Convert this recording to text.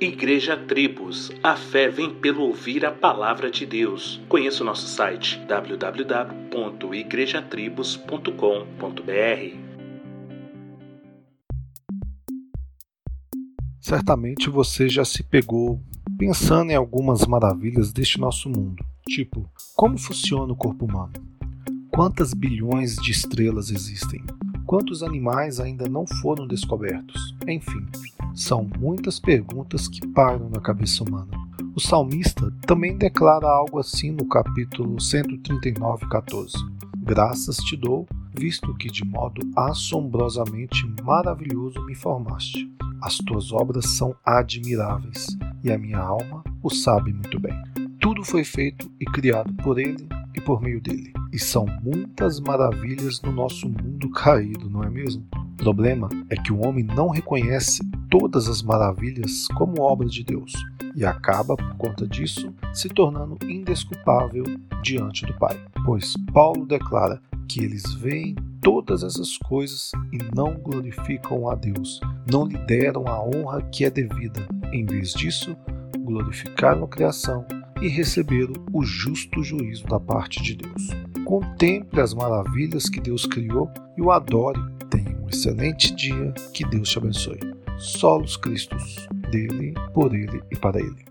Igreja Tribos, a fé vem pelo ouvir a palavra de Deus. Conheça o nosso site www.igrejatribos.com.br. Certamente você já se pegou pensando em algumas maravilhas deste nosso mundo, tipo, como funciona o corpo humano? Quantas bilhões de estrelas existem? Quantos animais ainda não foram descobertos? Enfim, são muitas perguntas que param na cabeça humana. O salmista também declara algo assim no capítulo 139, 14. Graças te dou, visto que de modo assombrosamente maravilhoso me formaste. As tuas obras são admiráveis, e a minha alma o sabe muito bem. Tudo foi feito e criado por ele e por meio dele. E são muitas maravilhas no nosso mundo caído, não é mesmo? O problema é que o homem não reconhece todas as maravilhas como obra de Deus e acaba, por conta disso, se tornando indesculpável diante do Pai. Pois Paulo declara que eles veem todas essas coisas e não glorificam a Deus, não lhe deram a honra que é devida. Em vez disso, glorificaram a criação e receberam o justo juízo da parte de Deus. Contemple as maravilhas que Deus criou e o adore. Tenha um excelente dia. Que Deus te abençoe. Solos Cristos, dele, por ele e para ele.